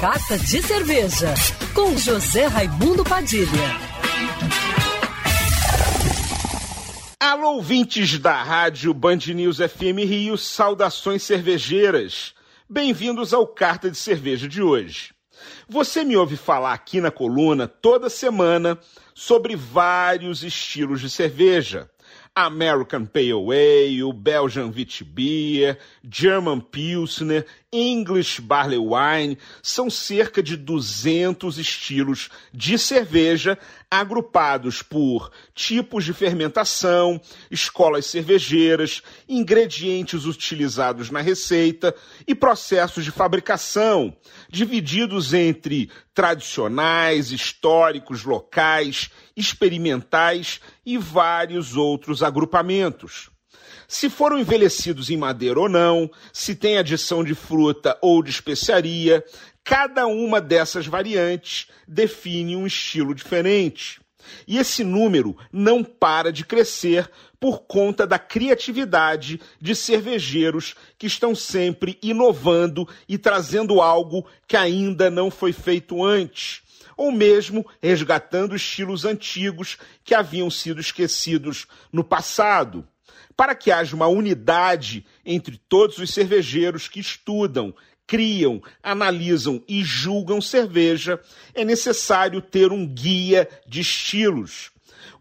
Carta de Cerveja, com José Raimundo Padilha. Alô, ouvintes da rádio Band News FM Rio, saudações cervejeiras. Bem-vindos ao Carta de Cerveja de hoje. Você me ouve falar aqui na coluna toda semana sobre vários estilos de cerveja. American Pale Ale, Belgian Witbier, German Pilsner, English Barley Wine, são cerca de 200 estilos de cerveja agrupados por tipos de fermentação, escolas cervejeiras, ingredientes utilizados na receita e processos de fabricação, divididos entre tradicionais, históricos, locais, experimentais e vários outros agrupamentos se foram envelhecidos em madeira ou não, se tem adição de fruta ou de especiaria, cada uma dessas variantes define um estilo diferente. E esse número não para de crescer por conta da criatividade de cervejeiros que estão sempre inovando e trazendo algo que ainda não foi feito antes, ou mesmo resgatando estilos antigos que haviam sido esquecidos no passado para que haja uma unidade entre todos os cervejeiros que estudam, criam, analisam e julgam cerveja, é necessário ter um guia de estilos.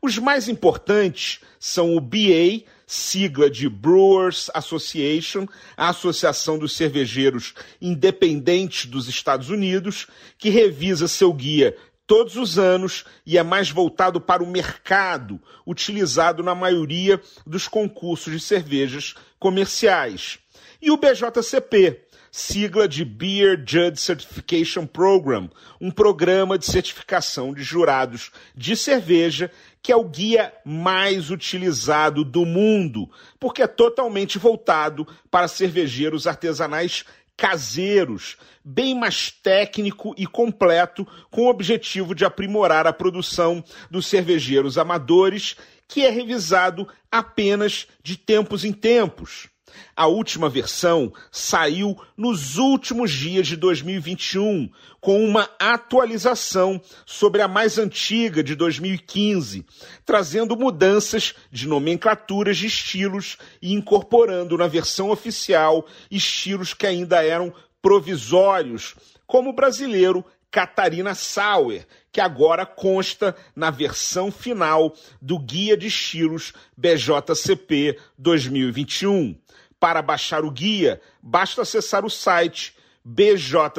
Os mais importantes são o BA, sigla de Brewers Association, a Associação dos Cervejeiros Independentes dos Estados Unidos, que revisa seu guia todos os anos e é mais voltado para o mercado, utilizado na maioria dos concursos de cervejas comerciais. E o BJCP, sigla de Beer Judge Certification Program, um programa de certificação de jurados de cerveja que é o guia mais utilizado do mundo, porque é totalmente voltado para cervejeiros artesanais caseiros, bem mais técnico e completo, com o objetivo de aprimorar a produção dos cervejeiros amadores, que é revisado apenas de tempos em tempos. A última versão saiu nos últimos dias de 2021, com uma atualização sobre a mais antiga de 2015, trazendo mudanças de nomenclaturas de estilos e incorporando na versão oficial estilos que ainda eram provisórios, como o brasileiro Catarina Sauer, que agora consta na versão final do Guia de Estilos BJCP 2021. Para baixar o guia, basta acessar o site bjcp.org.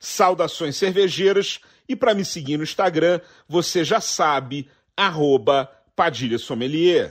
Saudações cervejeiras e para me seguir no Instagram, você já sabe, arroba Padilha Sommelier.